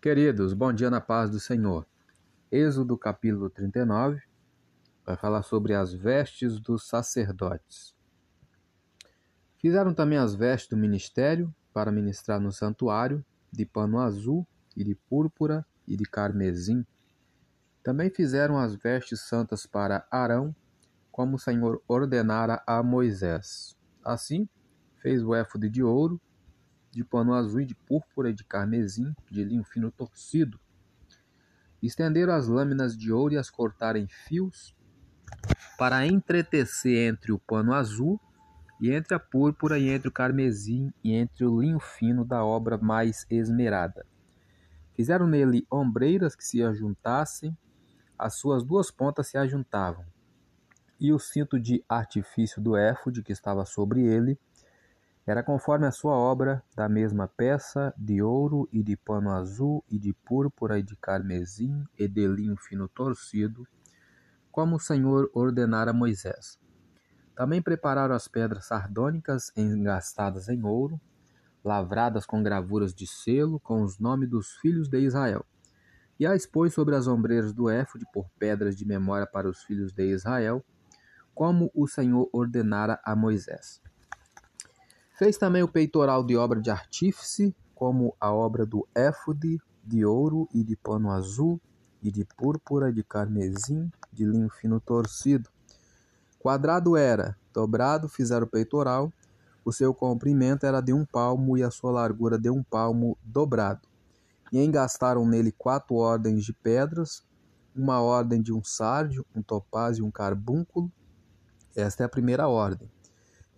Queridos, bom dia na paz do Senhor. Êxodo capítulo 39 vai falar sobre as vestes dos sacerdotes. Fizeram também as vestes do ministério para ministrar no santuário, de pano azul e de púrpura e de carmesim. Também fizeram as vestes santas para Arão, como o Senhor ordenara a Moisés. Assim, fez o éfode de ouro, de pano azul e de púrpura e de carmesim, de linho fino torcido. Estenderam as lâminas de ouro e as cortaram em fios, para entretecer entre o pano azul e entre a púrpura e entre o carmesim e entre o linho fino da obra mais esmerada. Fizeram nele ombreiras que se ajuntassem, as suas duas pontas se ajuntavam, e o cinto de artifício do éfode que estava sobre ele era conforme a sua obra, da mesma peça, de ouro e de pano azul e de púrpura e de carmesim e de linho fino torcido, como o Senhor ordenara a Moisés. Também prepararam as pedras sardônicas engastadas em ouro, lavradas com gravuras de selo, com os nomes dos filhos de Israel. E a expôs sobre as ombreiras do éfode por pedras de memória para os filhos de Israel, como o Senhor ordenara a Moisés. Fez também o peitoral de obra de artífice, como a obra do éfode, de ouro e de pano azul, e de púrpura, de carmesim, de linho fino torcido. Quadrado era, dobrado fizeram o peitoral, o seu comprimento era de um palmo e a sua largura de um palmo dobrado. E engastaram nele quatro ordens de pedras, uma ordem de um sárdio, um topázio e um carbúnculo. Esta é a primeira ordem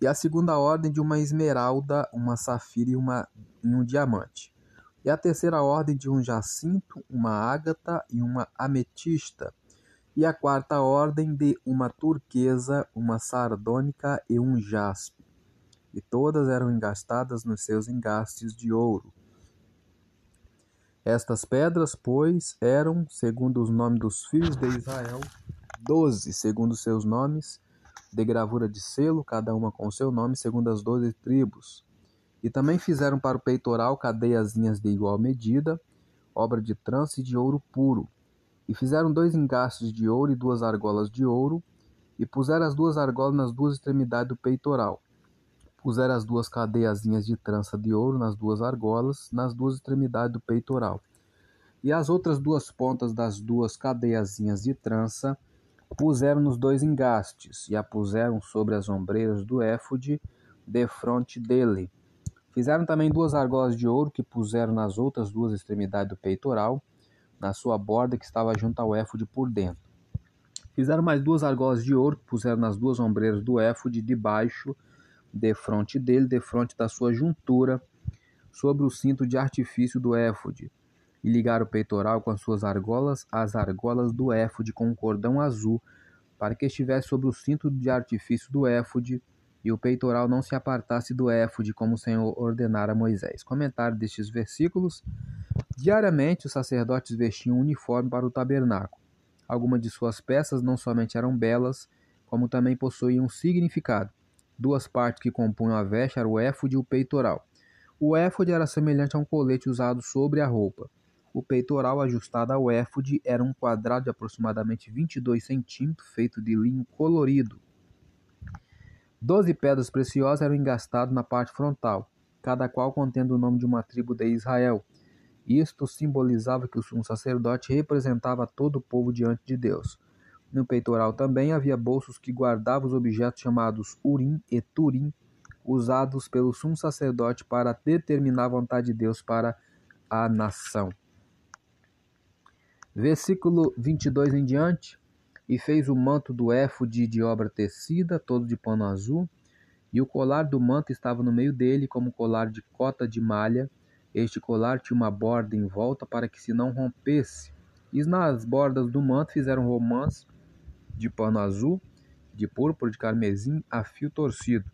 e a segunda ordem de uma esmeralda, uma safira e, uma, e um diamante. E a terceira ordem de um jacinto, uma ágata e uma ametista. E a quarta ordem de uma turquesa, uma sardônica e um jaspe. E todas eram engastadas nos seus engastes de ouro. Estas pedras, pois, eram, segundo os nomes dos filhos de Israel, doze, segundo seus nomes, de gravura de selo, cada uma com seu nome, segundo as doze tribos. E também fizeram para o peitoral cadeiazinhas de igual medida, obra de trança e de ouro puro. E fizeram dois engastes de ouro e duas argolas de ouro, e puseram as duas argolas nas duas extremidades do peitoral. Puseram as duas cadeiazinhas de trança de ouro nas duas argolas, nas duas extremidades do peitoral. E as outras duas pontas das duas cadeiazinhas de trança puseram nos dois engastes, e a puseram sobre as ombreiras do éfode, defronte dele. Fizeram também duas argolas de ouro que puseram nas outras duas extremidades do peitoral, na sua borda que estava junto ao éfode por dentro. Fizeram mais duas argolas de ouro que puseram nas duas ombreiras do éfode debaixo, defronte dele, defronte da sua juntura, sobre o cinto de artifício do éfode e ligar o peitoral com as suas argolas às argolas do éfode com um cordão azul, para que estivesse sobre o cinto de artifício do éfode e o peitoral não se apartasse do éfode, como o Senhor ordenara a Moisés. Comentário destes versículos. Diariamente os sacerdotes vestiam um uniforme para o tabernáculo. Algumas de suas peças não somente eram belas, como também possuíam um significado. Duas partes que compunham a veste eram o éfode e o peitoral. O éfode era semelhante a um colete usado sobre a roupa. O peitoral ajustado ao éfode era um quadrado de aproximadamente 22 centímetros, feito de linho colorido. Doze pedras preciosas eram engastadas na parte frontal, cada qual contendo o nome de uma tribo de Israel. Isto simbolizava que o sumo sacerdote representava todo o povo diante de Deus. No peitoral também havia bolsos que guardavam os objetos chamados Urim e Turim, usados pelo sumo sacerdote para determinar a vontade de Deus para a nação. Versículo 22 em diante. E fez o manto do éfode de obra tecida, todo de pano azul, e o colar do manto estava no meio dele, como colar de cota de malha. Este colar tinha uma borda em volta para que se não rompesse. E nas bordas do manto fizeram romãs de pano azul, de púrpura, de carmesim, a fio torcido.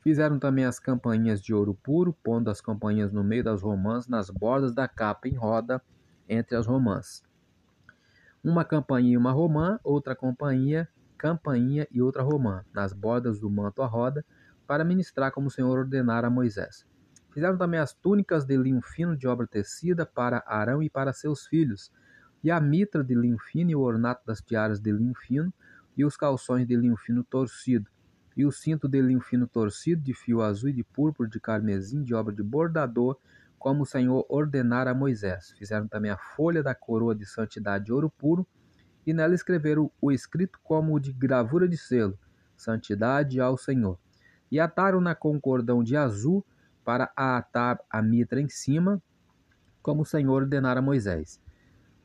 Fizeram também as campainhas de ouro puro, pondo as campainhas no meio das romãs, nas bordas da capa em roda, entre as romãs. Uma campainha e uma romã, outra companhia, campainha e outra romã, nas bordas do manto à roda, para ministrar como o Senhor ordenara a Moisés. Fizeram também as túnicas de linho fino de obra tecida para Arão e para seus filhos, e a mitra de linho fino e o ornato das tiaras de linho fino, e os calções de linho fino torcido, e o cinto de linho fino torcido de fio azul e de púrpura de carmesim de obra de bordador, como o Senhor ordenara a Moisés. Fizeram também a folha da coroa de santidade de ouro puro, e nela escreveram o escrito como de gravura de selo, santidade ao Senhor. E ataram-na com cordão de azul para atar a mitra em cima, como o Senhor ordenara a Moisés.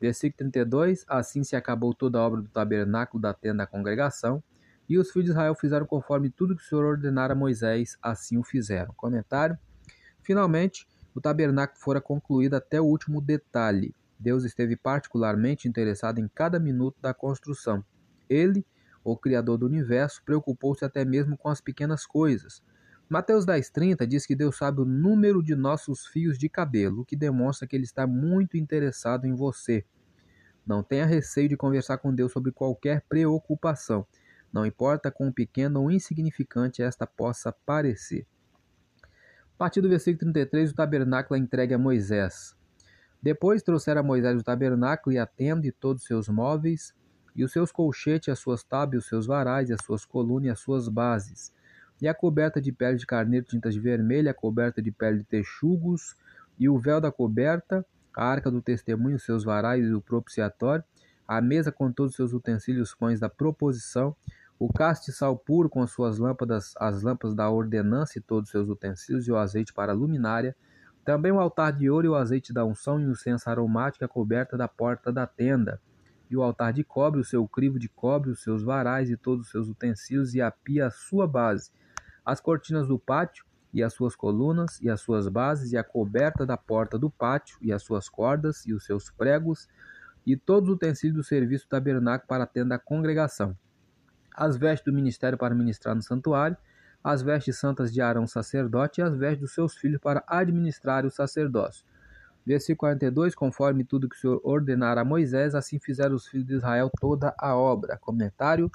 Versículo 32: Assim se acabou toda a obra do tabernáculo da tenda da congregação, e os filhos de Israel fizeram conforme tudo que o Senhor ordenara a Moisés, assim o fizeram. Comentário. Finalmente, o tabernáculo fora concluído até o último detalhe. Deus esteve particularmente interessado em cada minuto da construção. Ele, o Criador do universo, preocupou-se até mesmo com as pequenas coisas. Mateus 10,30 diz que Deus sabe o número de nossos fios de cabelo, o que demonstra que Ele está muito interessado em você. Não tenha receio de conversar com Deus sobre qualquer preocupação, não importa quão pequeno ou insignificante esta possa parecer. A partir do versículo 33, o tabernáculo é entregue a Moisés. Depois trouxeram a Moisés o tabernáculo e a tenda e todos os seus móveis, e os seus colchetes, as suas tábuas, os seus varais, as suas colunas e as suas bases e a coberta de pele de carneiro tintas de vermelho, a coberta de pele de texugos, e o véu da coberta, a arca do testemunho, seus varais e o propiciatório, a mesa com todos os seus utensílios, pães da proposição, o castiçal puro com as suas lâmpadas, as lâmpadas da ordenança e todos os seus utensílios, e o azeite para a luminária, também o altar de ouro e o azeite da unção e o incenso aromático, a coberta da porta da tenda, e o altar de cobre, o seu crivo de cobre, os seus varais e todos os seus utensílios, e a pia a sua base, as cortinas do pátio e as suas colunas e as suas bases e a coberta da porta do pátio e as suas cordas e os seus pregos e todos os utensílios do serviço tabernáculo para a tenda da congregação. As vestes do ministério para ministrar no santuário, as vestes santas de Arão sacerdote e as vestes dos seus filhos para administrar o sacerdócio. Versículo 42, conforme tudo que o Senhor ordenara a Moisés, assim fizeram os filhos de Israel toda a obra. Comentário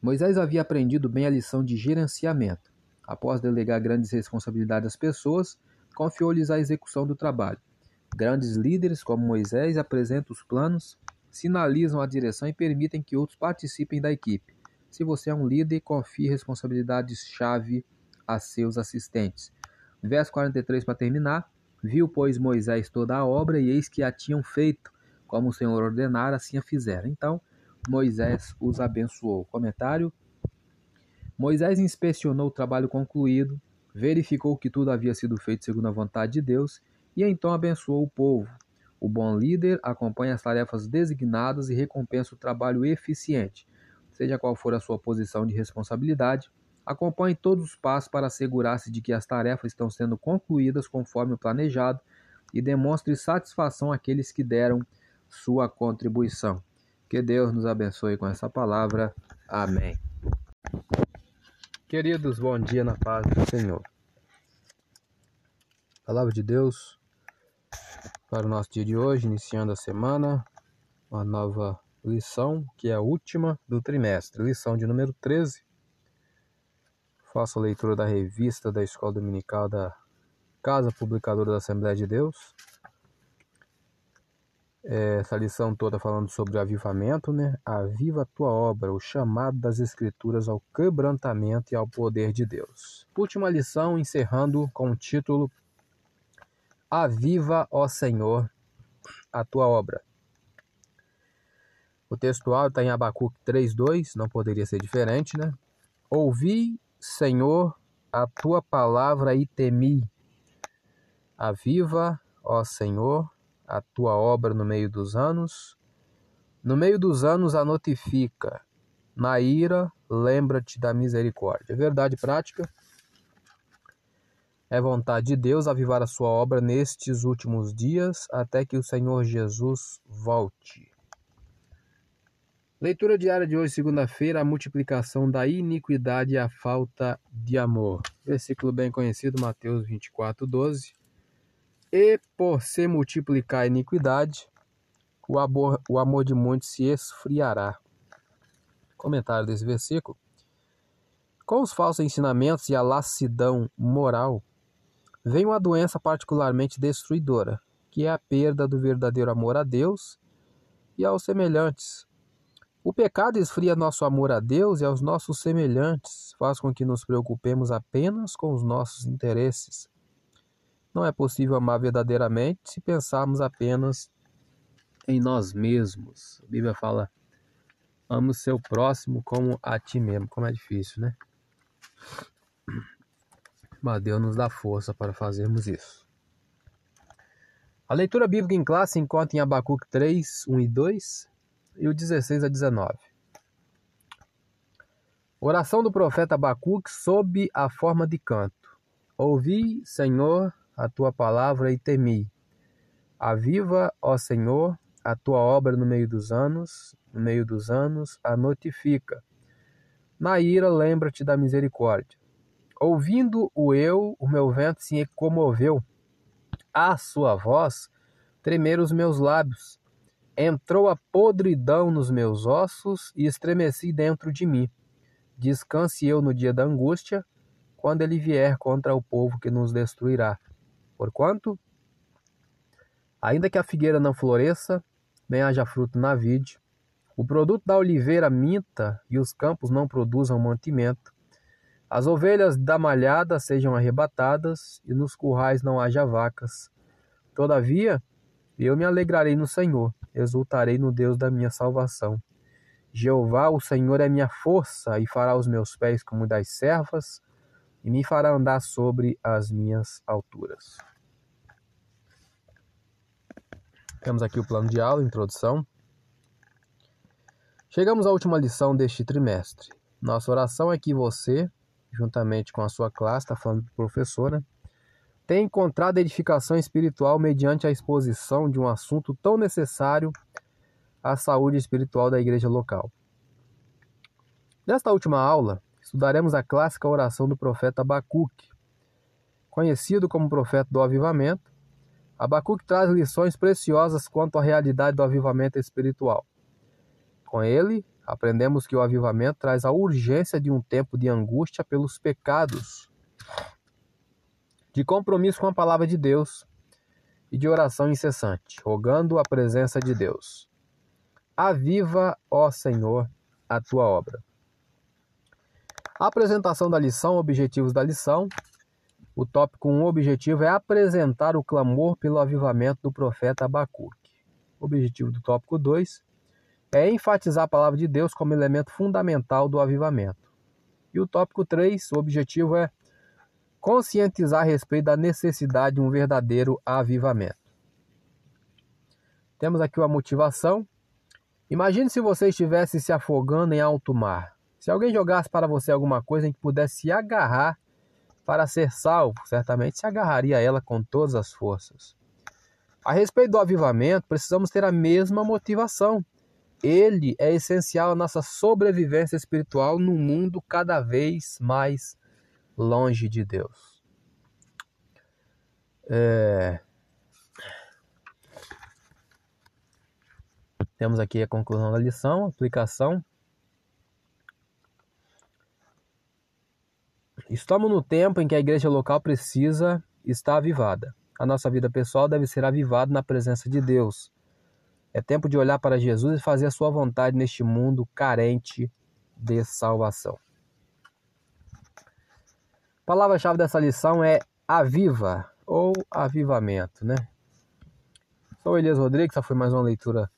Moisés havia aprendido bem a lição de gerenciamento. Após delegar grandes responsabilidades às pessoas, confiou-lhes a execução do trabalho. Grandes líderes, como Moisés, apresentam os planos, sinalizam a direção e permitem que outros participem da equipe. Se você é um líder, confie responsabilidades-chave a seus assistentes. Verso 43 para terminar. Viu, pois, Moisés toda a obra, e eis que a tinham feito, como o Senhor ordenara, assim a fizeram. Então, Moisés os abençoou. Comentário: Moisés inspecionou o trabalho concluído, verificou que tudo havia sido feito segundo a vontade de Deus e então abençoou o povo. O bom líder acompanha as tarefas designadas e recompensa o trabalho eficiente. Seja qual for a sua posição de responsabilidade, acompanhe todos os passos para assegurar-se de que as tarefas estão sendo concluídas conforme o planejado e demonstre satisfação àqueles que deram sua contribuição. Que Deus nos abençoe com essa palavra. Amém. Queridos, bom dia na paz do Senhor. Palavra de Deus para o nosso dia de hoje, iniciando a semana, uma nova lição, que é a última do trimestre, lição de número 13. Faço a leitura da revista da Escola Dominical da Casa Publicadora da Assembleia de Deus, essa lição toda falando sobre o avivamento, né? Aviva a tua obra, o chamado das Escrituras ao quebrantamento e ao poder de Deus. Última lição, encerrando com o título Aviva, ó Senhor, a tua obra. O textual está em Abacuque 3,2, não poderia ser diferente, né? Ouvi, Senhor, a tua palavra e temi. Aviva, ó Senhor, a tua obra no meio dos anos. No meio dos anos a notifica. Na ira, lembra-te da misericórdia. Verdade prática. É vontade de Deus avivar a sua obra nestes últimos dias, até que o Senhor Jesus volte. Leitura diária de hoje, segunda-feira, a multiplicação da iniquidade e a falta de amor. Versículo bem conhecido, Mateus 24, 12. E por se multiplicar a iniquidade, o amor, o amor de muitos se esfriará. Comentário desse versículo. Com os falsos ensinamentos e a lassidão moral, vem uma doença particularmente destruidora, que é a perda do verdadeiro amor a Deus e aos semelhantes. O pecado esfria nosso amor a Deus e aos nossos semelhantes, faz com que nos preocupemos apenas com os nossos interesses. Não é possível amar verdadeiramente se pensarmos apenas em nós mesmos. A Bíblia fala: ame o seu próximo como a ti mesmo. Como é difícil, né? Mas Deus nos dá força para fazermos isso. A leitura bíblica em classe se encontra em Abacuque 3, 1 e 2 e o 16 a 19. Oração do profeta Abacuque sob a forma de canto. Ouvi, Senhor, a tua palavra e temi. Aviva, ó Senhor, a tua obra no meio dos anos, no meio dos anos, a notifica. Na ira, lembra-te da misericórdia. Ouvindo o eu, o meu vento se comoveu. A sua voz, tremer os meus lábios. Entrou a podridão nos meus ossos e estremeci dentro de mim. Descanse eu no dia da angústia, quando ele vier contra o povo que nos destruirá. Porquanto, ainda que a figueira não floresça, nem haja fruto na vide, o produto da oliveira minta e os campos não produzam mantimento, as ovelhas da malhada sejam arrebatadas e nos currais não haja vacas. Todavia, eu me alegrarei no Senhor, exultarei no Deus da minha salvação. Jeová, o Senhor, é minha força e fará os meus pés como das servas e me fará andar sobre as minhas alturas. Temos aqui o plano de aula, introdução. Chegamos à última lição deste trimestre. Nossa oração é que você, juntamente com a sua classe, está falando para o professor, né? Tem encontrado edificação espiritual mediante a exposição de um assunto tão necessário à saúde espiritual da igreja local. Nesta última aula, estudaremos a clássica oração do profeta Abacuque. Conhecido como profeta do avivamento, Abacuque traz lições preciosas quanto à realidade do avivamento espiritual. Com ele, aprendemos que o avivamento traz a urgência de um tempo de angústia pelos pecados de compromisso com a palavra de Deus e de oração incessante, rogando a presença de Deus. Aviva, ó Senhor, a tua obra. A apresentação da lição, objetivos da lição. O tópico 1, um, objetivo, é apresentar o clamor pelo avivamento do profeta Abacuque. Objetivo do tópico 2 é enfatizar a palavra de Deus como elemento fundamental do avivamento. E o tópico 3, o objetivo é conscientizar a respeito da necessidade de um verdadeiro avivamento. Temos aqui uma motivação. Imagine se você estivesse se afogando em alto mar. Se alguém jogasse para você alguma coisa em que pudesse se agarrar para ser salvo, certamente se agarraria a ela com todas as forças. A respeito do avivamento, precisamos ter a mesma motivação. Ele é essencial à nossa sobrevivência espiritual num mundo cada vez mais longe de Deus. É... Temos aqui a conclusão da lição, aplicação. Estamos no tempo em que a igreja local precisa estar avivada. A nossa vida pessoal deve ser avivada na presença de Deus. É tempo de olhar para Jesus e fazer a sua vontade neste mundo carente de salvação. A palavra-chave dessa lição é aviva ou avivamento, né? Sou Elias Rodrigues, essa foi mais uma leitura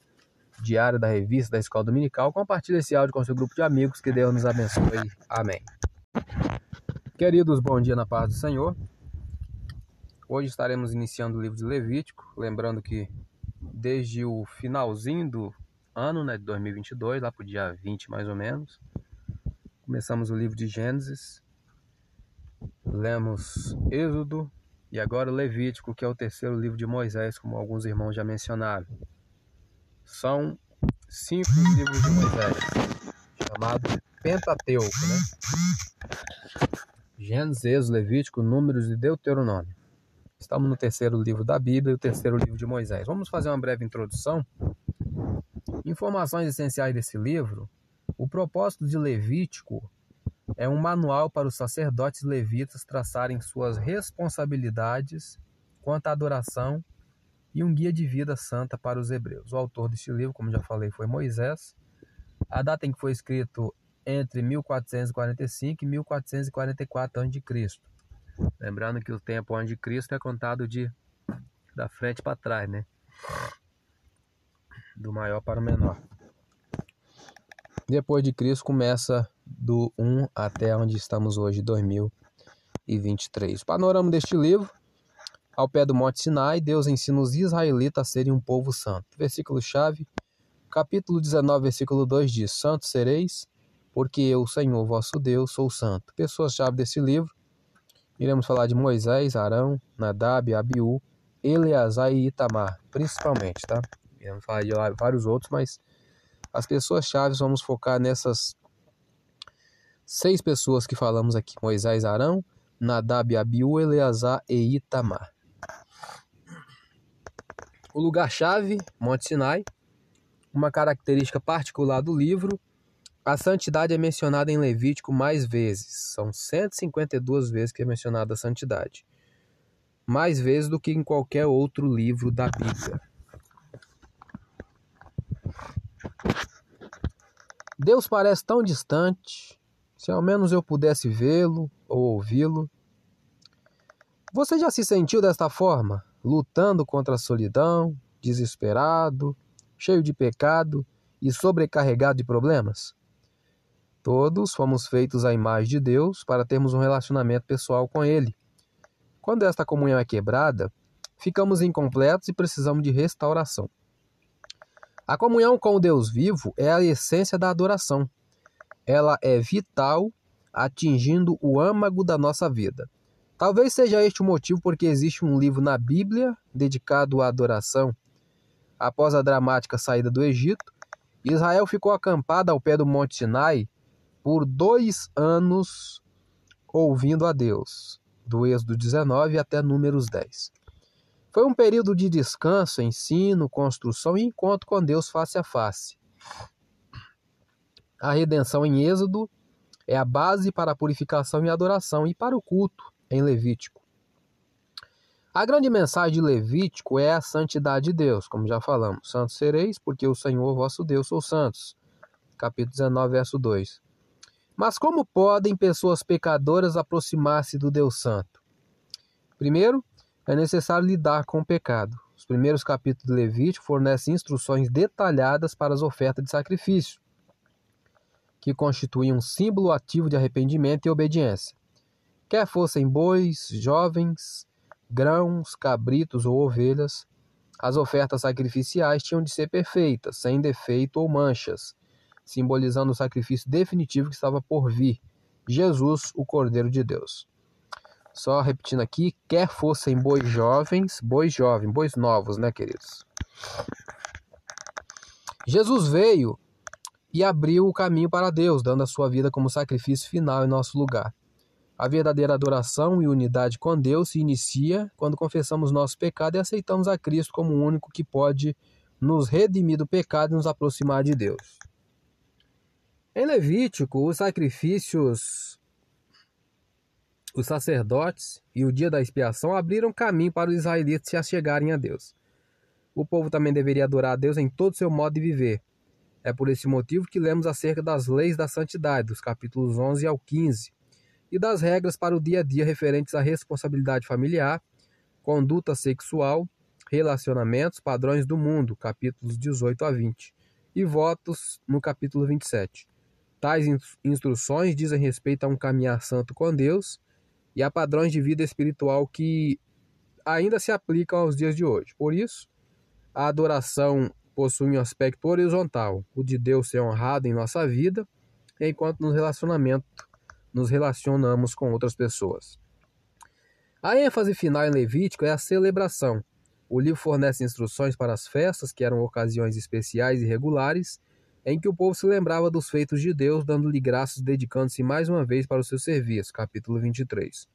diária da revista da Escola Dominical. Compartilhe esse áudio com seu grupo de amigos, que Deus nos abençoe. Amém. Queridos, bom dia na paz do Senhor. Hoje estaremos iniciando o livro de Levítico, lembrando que desde o finalzinho do ano, né, de 2022, lá para o dia 20 mais ou menos, começamos o livro de Gênesis Lemos Êxodo e agora Levítico, que é o terceiro livro de Moisés, como alguns irmãos já mencionaram. São cinco livros de Moisés, chamado Pentateuco, né? Gênesis, Êxodo, Levítico, Números e Deuteronômio. Estamos no terceiro livro da Bíblia e o terceiro livro de Moisés. Vamos fazer uma breve introdução. Informações essenciais desse livro. O propósito de Levítico é um manual para os sacerdotes levitas traçarem suas responsabilidades quanto à adoração e um guia de vida santa para os hebreus. O autor deste livro, como já falei, foi Moisés. A data em que foi escrito entre 1445 e 1444 a.C. Lembrando que o tempo onde Cristo é contado de da frente para trás, né? Do maior para o menor. Depois de Cristo começa do 1 até onde estamos hoje, 2023. Panorama deste livro. Ao pé do Monte Sinai, Deus ensina os israelitas a serem um povo santo. Versículo-chave, capítulo 19, versículo 2 diz: Santos sereis, porque eu, Senhor vosso Deus, sou santo. Pessoas-chave desse livro. Iremos falar de Moisés, Arão, Nadab, Abiú, Eleazar e Itamar, principalmente, tá? Iremos falar de vários outros, mas as pessoas-chave vamos focar nessas seis pessoas que falamos aqui: Moisés, Arão, Nadab, Abiú, Eleazar e Itamar. O lugar-chave, Monte Sinai. Uma característica particular do livro, a santidade é mencionada em Levítico mais vezes. São 152 vezes que é mencionada a santidade. Mais vezes do que em qualquer outro livro da Bíblia. Deus parece tão distante. Se ao menos eu pudesse vê-lo ou ouvi-lo. Você já se sentiu desta forma? lutando contra a solidão, desesperado, cheio de pecado e sobrecarregado de problemas? Todos fomos feitos à imagem de Deus para termos um relacionamento pessoal com Ele. Quando esta comunhão é quebrada, ficamos incompletos e precisamos de restauração. A comunhão com o Deus vivo é a essência da adoração. Ela é vital, atingindo o âmago da nossa vida. Talvez seja este o motivo porque existe um livro na Bíblia dedicado à adoração. Após a dramática saída do Egito, Israel ficou acampada ao pé do Monte Sinai por dois anos ouvindo a Deus, do Êxodo 19 até Números 10. Foi um período de descanso, ensino, construção e encontro com Deus face a face. A redenção em Êxodo é a base para a purificação e adoração e para o culto em Levítico. A grande mensagem de Levítico é a santidade de Deus, como já falamos. Santos sereis, porque o Senhor vosso Deus sou santos. Capítulo 19, verso 2. Mas como podem pessoas pecadoras aproximar-se do Deus Santo? Primeiro, é necessário lidar com o pecado. Os primeiros capítulos de Levítico fornecem instruções detalhadas para as ofertas de sacrifício, que constituem um símbolo ativo de arrependimento e obediência. Quer fossem bois, jovens, grãos, cabritos ou ovelhas, as ofertas sacrificiais tinham de ser perfeitas, sem defeito ou manchas, simbolizando o sacrifício definitivo que estava por vir, Jesus, o Cordeiro de Deus. Só repetindo aqui, quer fossem bois jovens, bois jovens, bois novos, né, queridos? Jesus veio e abriu o caminho para Deus, dando a sua vida como sacrifício final em nosso lugar. A verdadeira adoração e unidade com Deus se inicia quando confessamos nosso pecado e aceitamos a Cristo como o único que pode nos redimir do pecado e nos aproximar de Deus. Em Levítico, os sacrifícios, os sacerdotes e o dia da expiação abriram caminho para os israelitas se achegarem a Deus. O povo também deveria adorar a Deus em todo seu modo de viver. É por esse motivo que lemos acerca das leis da santidade, dos capítulos 11 ao 15 e das regras para o dia a dia referentes à responsabilidade familiar, conduta sexual, relacionamentos, padrões do mundo, capítulos 18 a 20, e votos no capítulo 27. Tais instruções dizem respeito a um caminhar santo com Deus e a padrões de vida espiritual que ainda se aplicam aos dias de hoje. Por isso, a adoração possui um aspecto horizontal, o de Deus ser honrado em nossa vida, enquanto no relacionamento nos relacionamos com outras pessoas. A ênfase final em Levítico é a celebração. O livro fornece instruções para as festas, que eram ocasiões especiais e regulares, em que o povo se lembrava dos feitos de Deus, dando-lhe graças e dedicando-se mais uma vez para o seu serviço. Capítulo 23.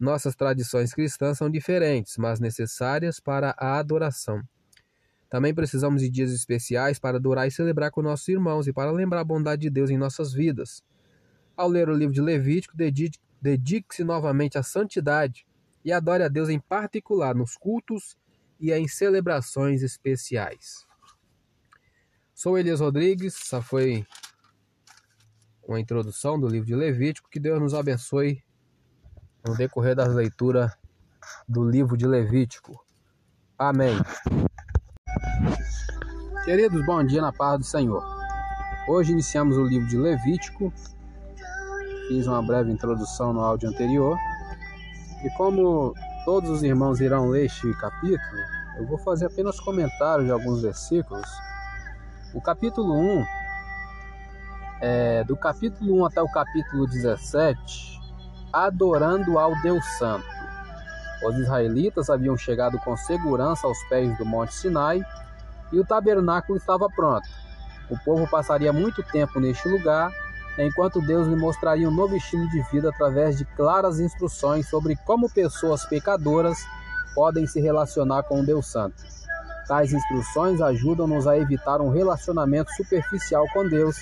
Nossas tradições cristãs são diferentes, mas necessárias para a adoração. Também precisamos de dias especiais para adorar e celebrar com nossos irmãos e para lembrar a bondade de Deus em nossas vidas. Ao ler o livro de Levítico, dedique-se novamente à santidade e adore a Deus em particular nos cultos e em celebrações especiais. Sou Elias Rodrigues, essa foi uma introdução do livro de Levítico. Que Deus nos abençoe no decorrer das leituras do livro de Levítico. Amém. Queridos, bom dia na paz do Senhor. Hoje iniciamos o livro de Levítico. Fiz uma breve introdução no áudio anterior. E como todos os irmãos irão ler este capítulo, eu vou fazer apenas comentários de alguns versículos. O capítulo 1, é, do capítulo 1 até o capítulo 17, adorando ao Deus Santo. Os israelitas haviam chegado com segurança aos pés do Monte Sinai e o tabernáculo estava pronto. O povo passaria muito tempo neste lugar, enquanto Deus lhe mostraria um novo estilo de vida através de claras instruções sobre como pessoas pecadoras podem se relacionar com o Deus Santo. Tais instruções ajudam-nos a evitar um relacionamento superficial com Deus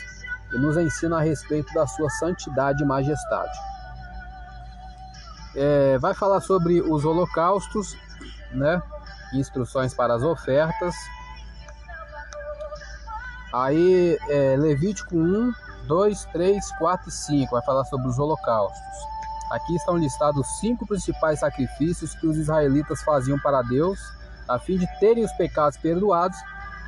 e nos ensinam a respeito da sua santidade e majestade. É, vai falar sobre os holocaustos, né? Instruções para as ofertas. Aí, é, Levítico 1, 2, 3, 4 e 5 vai falar sobre os holocaustos. Aqui estão listados cinco principais sacrifícios que os israelitas faziam para Deus, a fim de terem os pecados perdoados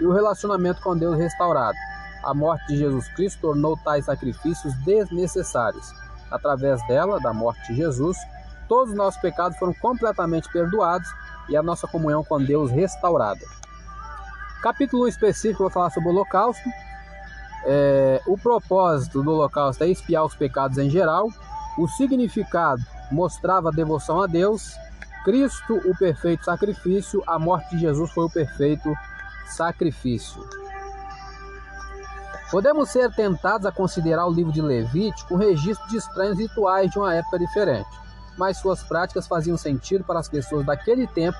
e o relacionamento com Deus restaurado. A morte de Jesus Cristo tornou tais sacrifícios desnecessários. Através dela, da morte de Jesus, todos os nossos pecados foram completamente perdoados e a nossa comunhão com Deus restaurada. Capítulo específico vai falar sobre o holocausto. É, o propósito do holocausto é expiar os pecados em geral. O significado mostrava devoção a Deus. Cristo, o perfeito sacrifício. A morte de Jesus foi o perfeito sacrifício. Podemos ser tentados a considerar o livro de Levítico um registro de estranhos rituais de uma época diferente mas suas práticas faziam sentido para as pessoas daquele tempo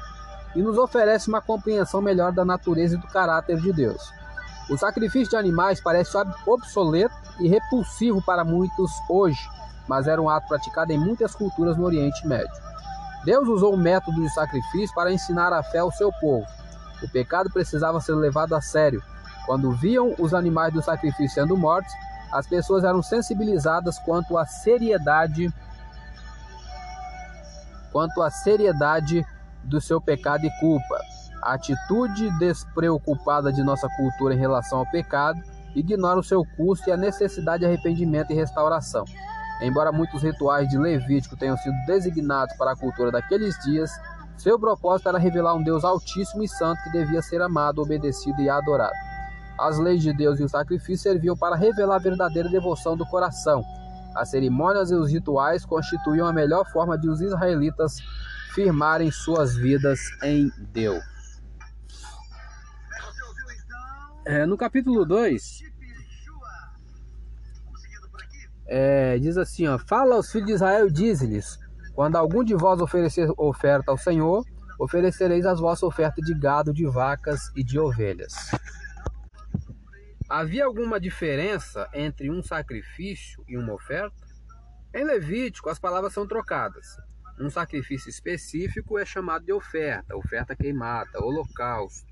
e nos oferece uma compreensão melhor da natureza e do caráter de Deus. O sacrifício de animais parece obsoleto e repulsivo para muitos hoje, mas era um ato praticado em muitas culturas no Oriente Médio. Deus usou o método de sacrifício para ensinar a fé ao seu povo. O pecado precisava ser levado a sério. Quando viam os animais do sacrifício sendo mortos, as pessoas eram sensibilizadas quanto à seriedade quanto à seriedade do seu pecado e culpa. A atitude despreocupada de nossa cultura em relação ao pecado ignora o seu custo e a necessidade de arrependimento e restauração. Embora muitos rituais de Levítico tenham sido designados para a cultura daqueles dias, seu propósito era revelar um Deus altíssimo e santo que devia ser amado, obedecido e adorado. As leis de Deus e o sacrifício serviam para revelar a verdadeira devoção do coração as cerimônias e os rituais constituíam a melhor forma de os israelitas firmarem suas vidas em Deus. É, no capítulo 2, é, diz assim: ó, Fala aos filhos de Israel diz-lhes: Quando algum de vós oferecer oferta ao Senhor, oferecereis as vossas ofertas de gado, de vacas e de ovelhas. Havia alguma diferença entre um sacrifício e uma oferta? Em Levítico, as palavras são trocadas. Um sacrifício específico é chamado de oferta, oferta queimada, holocausto,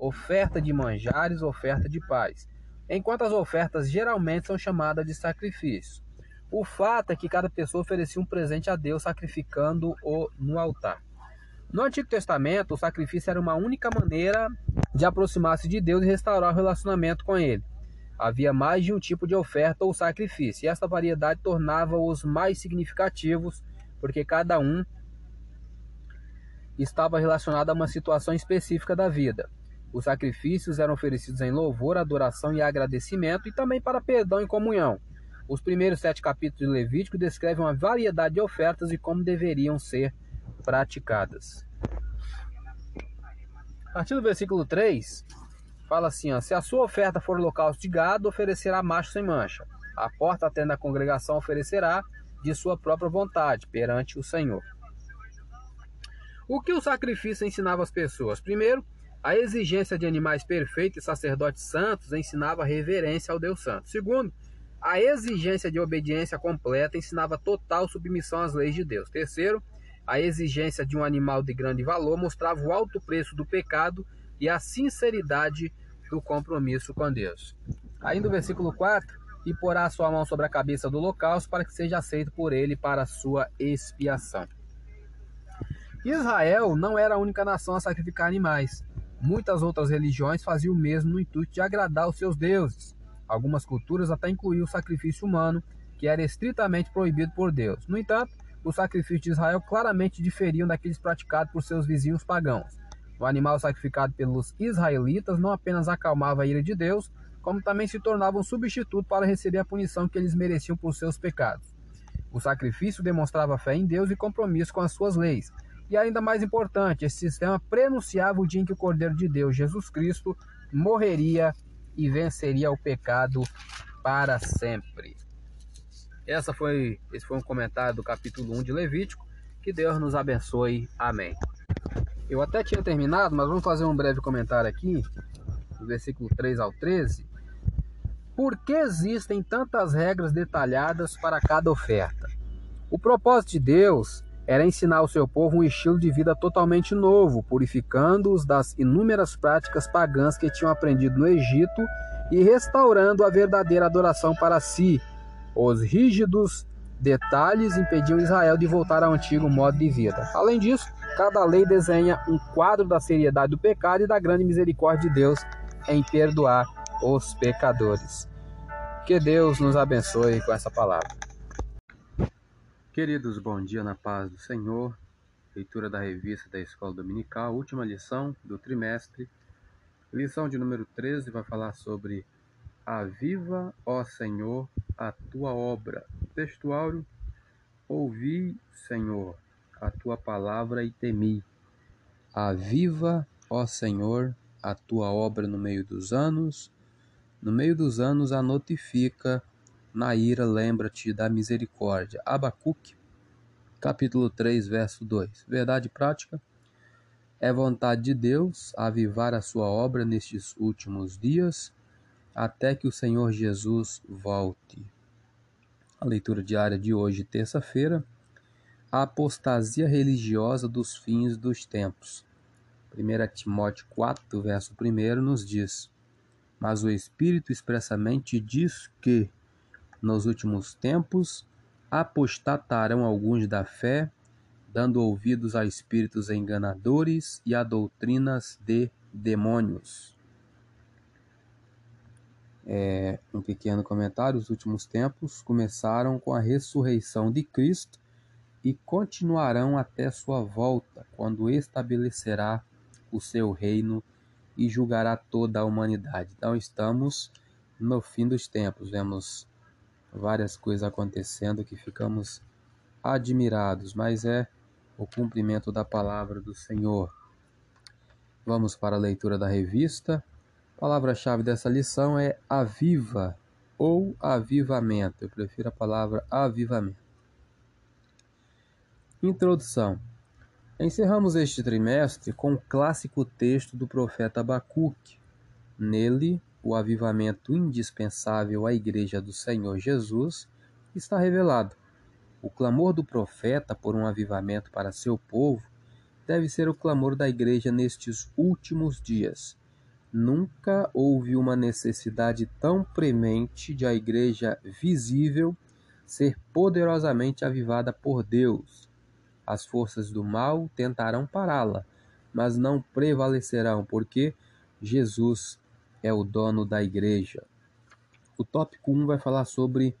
oferta de manjares, oferta de paz, enquanto as ofertas geralmente são chamadas de sacrifício. O fato é que cada pessoa oferecia um presente a Deus sacrificando-o no altar. No Antigo Testamento, o sacrifício era uma única maneira de aproximar-se de Deus e restaurar o relacionamento com Ele. Havia mais de um tipo de oferta ou sacrifício, e esta variedade tornava-os mais significativos, porque cada um estava relacionado a uma situação específica da vida. Os sacrifícios eram oferecidos em louvor, adoração e agradecimento, e também para perdão e comunhão. Os primeiros sete capítulos de Levítico descrevem uma variedade de ofertas e como deveriam ser praticadas. A partir do versículo 3, fala assim: ó, Se a sua oferta for holocausto de gado, oferecerá macho sem mancha. A porta até na congregação oferecerá de sua própria vontade perante o Senhor. O que o sacrifício ensinava às pessoas? Primeiro, a exigência de animais perfeitos e sacerdotes santos ensinava reverência ao Deus Santo. Segundo, A exigência de obediência completa ensinava total submissão às leis de Deus. Terceiro, a exigência de um animal de grande valor mostrava o alto preço do pecado e a sinceridade do compromisso com Deus. Ainda o versículo 4, e porá sua mão sobre a cabeça do holocausto para que seja aceito por ele para sua expiação. Israel não era a única nação a sacrificar animais. Muitas outras religiões faziam o mesmo no intuito de agradar os seus deuses. Algumas culturas até incluíam o sacrifício humano, que era estritamente proibido por Deus. No entanto, os sacrifícios de Israel claramente diferiam daqueles praticados por seus vizinhos pagãos. O animal sacrificado pelos israelitas não apenas acalmava a ira de Deus, como também se tornava um substituto para receber a punição que eles mereciam por seus pecados. O sacrifício demonstrava fé em Deus e compromisso com as suas leis, e ainda mais importante, esse sistema prenunciava o dia em que o Cordeiro de Deus, Jesus Cristo, morreria e venceria o pecado para sempre. Essa foi, esse foi um comentário do capítulo 1 de Levítico. Que Deus nos abençoe. Amém. Eu até tinha terminado, mas vamos fazer um breve comentário aqui, do versículo 3 ao 13. Por que existem tantas regras detalhadas para cada oferta? O propósito de Deus era ensinar ao seu povo um estilo de vida totalmente novo, purificando-os das inúmeras práticas pagãs que tinham aprendido no Egito e restaurando a verdadeira adoração para si. Os rígidos detalhes impediam Israel de voltar ao antigo modo de vida. Além disso, cada lei desenha um quadro da seriedade do pecado e da grande misericórdia de Deus em perdoar os pecadores. Que Deus nos abençoe com essa palavra. Queridos, bom dia na paz do Senhor. Leitura da revista da Escola Dominical, última lição do trimestre. Lição de número 13 vai falar sobre Aviva, ó Senhor, a tua obra. Textuário: Ouvi, Senhor, a tua palavra e temi. Aviva, ó Senhor, a tua obra no meio dos anos. No meio dos anos a notifica na ira lembra-te da misericórdia. Abacuque, capítulo 3, verso 2. Verdade prática. É vontade de Deus avivar a sua obra nestes últimos dias, até que o Senhor Jesus volte. A leitura diária de hoje, terça-feira, a apostasia religiosa dos fins dos tempos. 1 Timóteo 4, verso 1 nos diz: Mas o Espírito expressamente diz que nos últimos tempos, apostatarão alguns da fé, dando ouvidos a espíritos enganadores e a doutrinas de demônios. É, um pequeno comentário: os últimos tempos começaram com a ressurreição de Cristo e continuarão até sua volta, quando estabelecerá o seu reino e julgará toda a humanidade. Então, estamos no fim dos tempos. Vemos várias coisas acontecendo que ficamos admirados, mas é o cumprimento da palavra do Senhor. Vamos para a leitura da revista. A palavra-chave dessa lição é aviva ou avivamento. Eu prefiro a palavra avivamento. Introdução. Encerramos este trimestre com o clássico texto do profeta Abacuque. Nele, o avivamento indispensável à Igreja do Senhor Jesus está revelado. O clamor do profeta por um avivamento para seu povo deve ser o clamor da Igreja nestes últimos dias. Nunca houve uma necessidade tão premente de a Igreja visível ser poderosamente avivada por Deus. As forças do mal tentarão pará-la, mas não prevalecerão, porque Jesus é o dono da igreja. O tópico 1 vai falar sobre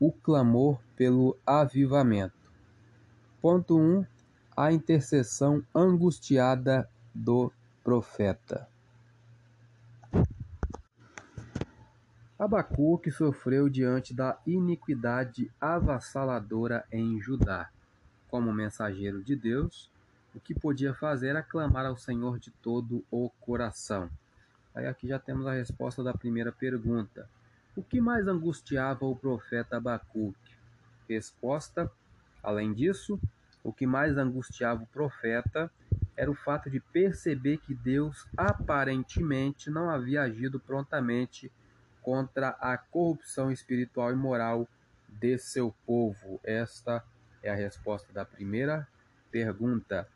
o clamor pelo avivamento. Ponto 1. A intercessão angustiada do profeta. Abacuque sofreu diante da iniquidade avassaladora em Judá. Como mensageiro de Deus, o que podia fazer era clamar ao Senhor de todo o coração. Aí aqui já temos a resposta da primeira pergunta. O que mais angustiava o profeta Abacuque? Resposta: Além disso, o que mais angustiava o profeta era o fato de perceber que Deus aparentemente não havia agido prontamente contra a corrupção espiritual e moral de seu povo? Esta é a resposta da primeira pergunta.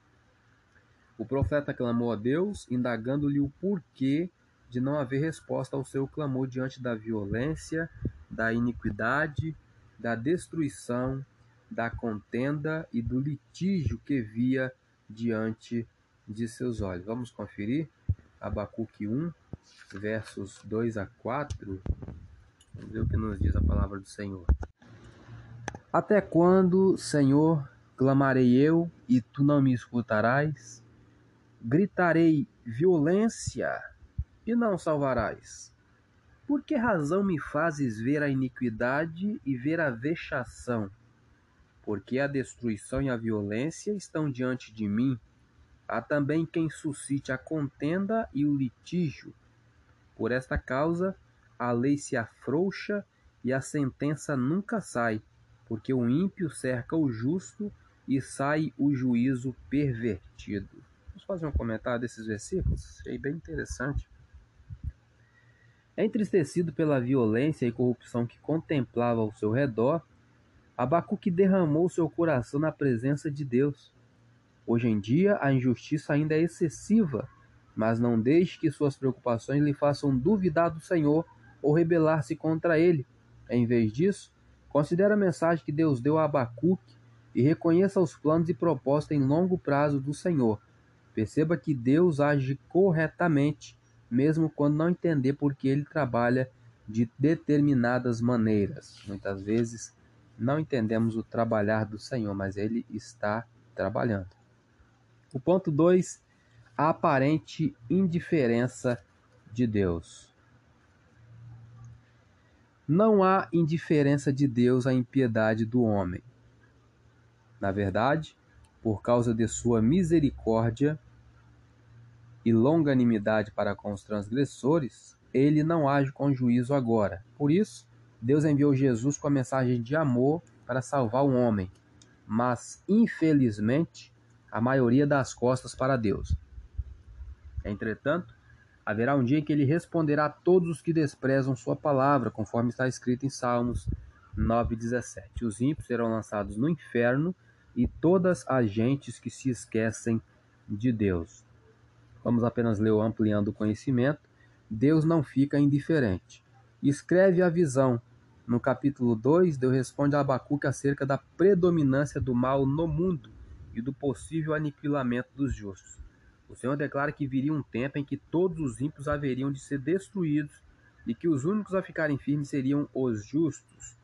O profeta clamou a Deus, indagando-lhe o porquê de não haver resposta ao seu clamor diante da violência, da iniquidade, da destruição, da contenda e do litígio que via diante de seus olhos. Vamos conferir Abacuque 1, versos 2 a 4. Vamos ver o que nos diz a palavra do Senhor. Até quando, Senhor, clamarei eu e tu não me escutarás? Gritarei violência e não salvarás. Por que razão me fazes ver a iniquidade e ver a vexação? Porque a destruição e a violência estão diante de mim. Há também quem suscite a contenda e o litígio. Por esta causa, a lei se afrouxa e a sentença nunca sai, porque o ímpio cerca o justo e sai o juízo pervertido. Vamos fazer um comentário desses versículos? Achei bem interessante. Entristecido pela violência e corrupção que contemplava ao seu redor, Abacuque derramou seu coração na presença de Deus. Hoje em dia, a injustiça ainda é excessiva, mas não deixe que suas preocupações lhe façam duvidar do Senhor ou rebelar-se contra ele. Em vez disso, considere a mensagem que Deus deu a Abacuque e reconheça os planos e propostas em longo prazo do Senhor. Perceba que Deus age corretamente, mesmo quando não entender por que ele trabalha de determinadas maneiras. Muitas vezes não entendemos o trabalhar do Senhor, mas ele está trabalhando. O ponto 2, a aparente indiferença de Deus. Não há indiferença de Deus à impiedade do homem. Na verdade, por causa de sua misericórdia e longanimidade para com os transgressores, ele não age com juízo agora. Por isso, Deus enviou Jesus com a mensagem de amor para salvar o homem, mas infelizmente a maioria das costas para Deus. Entretanto, haverá um dia em que ele responderá a todos os que desprezam sua palavra, conforme está escrito em Salmos 9:17. Os ímpios serão lançados no inferno e todas as gentes que se esquecem de Deus. Vamos apenas ler o ampliando o conhecimento. Deus não fica indiferente. Escreve a visão. No capítulo 2, Deus responde a Abacuque acerca da predominância do mal no mundo e do possível aniquilamento dos justos. O Senhor declara que viria um tempo em que todos os ímpios haveriam de ser destruídos e que os únicos a ficarem firmes seriam os justos,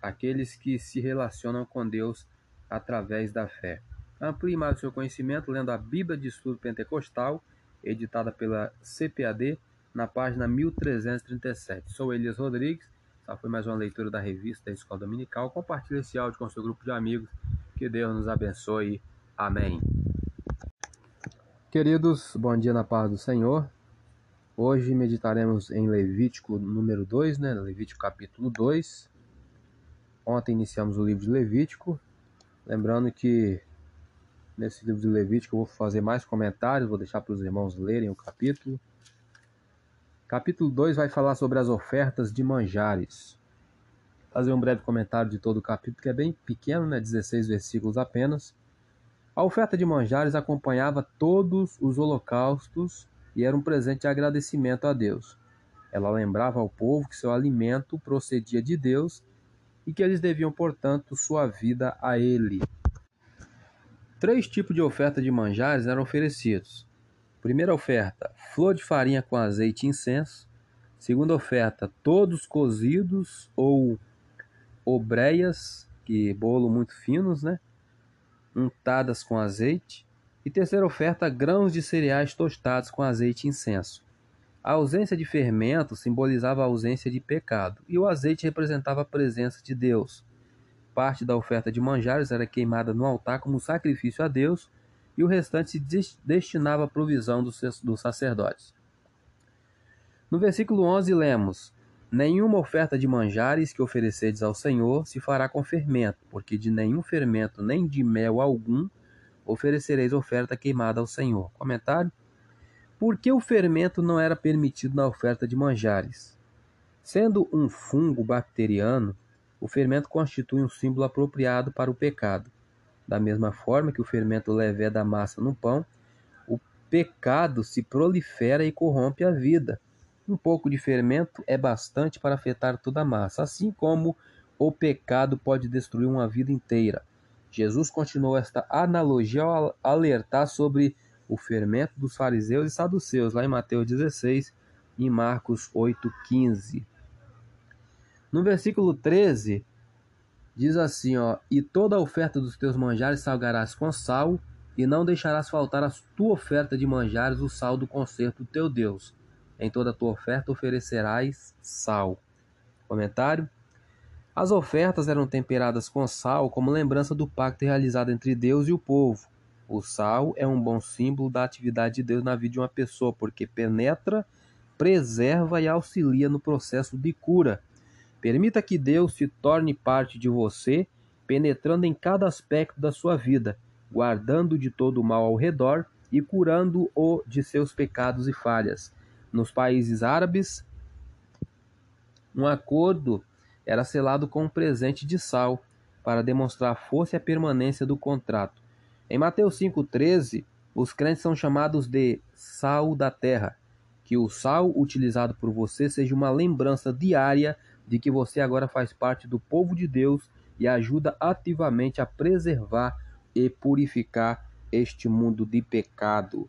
aqueles que se relacionam com Deus através da fé. Amplie mais o seu conhecimento lendo a Bíblia de Estudo Pentecostal, editada pela CPAD, na página 1337. Sou Elias Rodrigues, essa foi mais uma leitura da revista da Escola Dominical. Compartilhe esse áudio com seu grupo de amigos. Que Deus nos abençoe. Amém. Queridos, bom dia na paz do Senhor. Hoje meditaremos em Levítico número 2, né? Levítico capítulo 2. Ontem iniciamos o livro de Levítico, Lembrando que nesse livro de Levítico eu vou fazer mais comentários, vou deixar para os irmãos lerem o capítulo. Capítulo 2 vai falar sobre as ofertas de manjares. Fazer um breve comentário de todo o capítulo, que é bem pequeno, né? 16 versículos apenas. A oferta de manjares acompanhava todos os holocaustos e era um presente de agradecimento a Deus. Ela lembrava ao povo que seu alimento procedia de Deus e que eles deviam, portanto, sua vida a ele. Três tipos de oferta de manjares eram oferecidos. Primeira oferta, flor de farinha com azeite e incenso. Segunda oferta, todos cozidos ou obreias, que bolo muito finos, né? Untadas com azeite. E terceira oferta, grãos de cereais tostados com azeite e incenso. A ausência de fermento simbolizava a ausência de pecado, e o azeite representava a presença de Deus. Parte da oferta de manjares era queimada no altar como sacrifício a Deus, e o restante se destinava à provisão dos sacerdotes. No versículo 11 lemos: Nenhuma oferta de manjares que oferecedes ao Senhor se fará com fermento, porque de nenhum fermento nem de mel algum oferecereis oferta queimada ao Senhor. Comentário: por que o fermento não era permitido na oferta de manjares? Sendo um fungo bacteriano, o fermento constitui um símbolo apropriado para o pecado. Da mesma forma que o fermento levé da massa no pão, o pecado se prolifera e corrompe a vida. Um pouco de fermento é bastante para afetar toda a massa, assim como o pecado pode destruir uma vida inteira. Jesus continuou esta analogia ao alertar sobre o fermento dos fariseus e saduceus, lá em Mateus 16 e Marcos 8,15. No versículo 13, diz assim: ó, E toda a oferta dos teus manjares salgarás com sal, e não deixarás faltar a tua oferta de manjares o sal do concerto do teu Deus. Em toda a tua oferta oferecerás sal. Comentário: As ofertas eram temperadas com sal como lembrança do pacto realizado entre Deus e o povo. O sal é um bom símbolo da atividade de Deus na vida de uma pessoa, porque penetra, preserva e auxilia no processo de cura Permita que Deus se torne parte de você, penetrando em cada aspecto da sua vida, guardando de todo o mal ao redor e curando-o de seus pecados e falhas. Nos países árabes, um acordo era selado com um presente de sal, para demonstrar a força e a permanência do contrato. Em Mateus 5,13, os crentes são chamados de sal da terra. Que o sal utilizado por você seja uma lembrança diária de que você agora faz parte do povo de Deus e ajuda ativamente a preservar e purificar este mundo de pecado.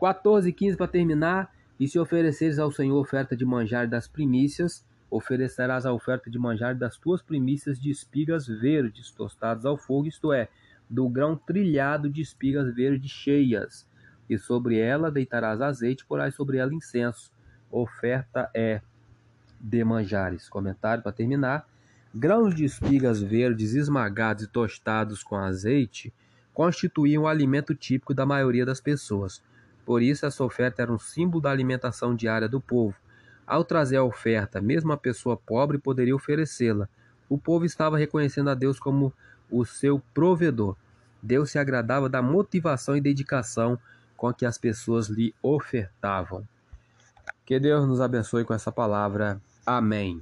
14 e 15 para terminar. E se ofereceres ao Senhor oferta de manjar das primícias, oferecerás a oferta de manjar das tuas primícias de espigas verdes, tostadas ao fogo, isto é, do grão trilhado de espigas verdes cheias. E sobre ela deitarás azeite, porás sobre ela incenso. Oferta é de manjares. Comentário para terminar. Grãos de espigas verdes esmagados e tostados com azeite constituíam o alimento típico da maioria das pessoas. Por isso, essa oferta era um símbolo da alimentação diária do povo. Ao trazer a oferta, mesmo a pessoa pobre poderia oferecê-la. O povo estava reconhecendo a Deus como o seu provedor. Deus se agradava da motivação e dedicação com que as pessoas lhe ofertavam. Que Deus nos abençoe com essa palavra. Amém.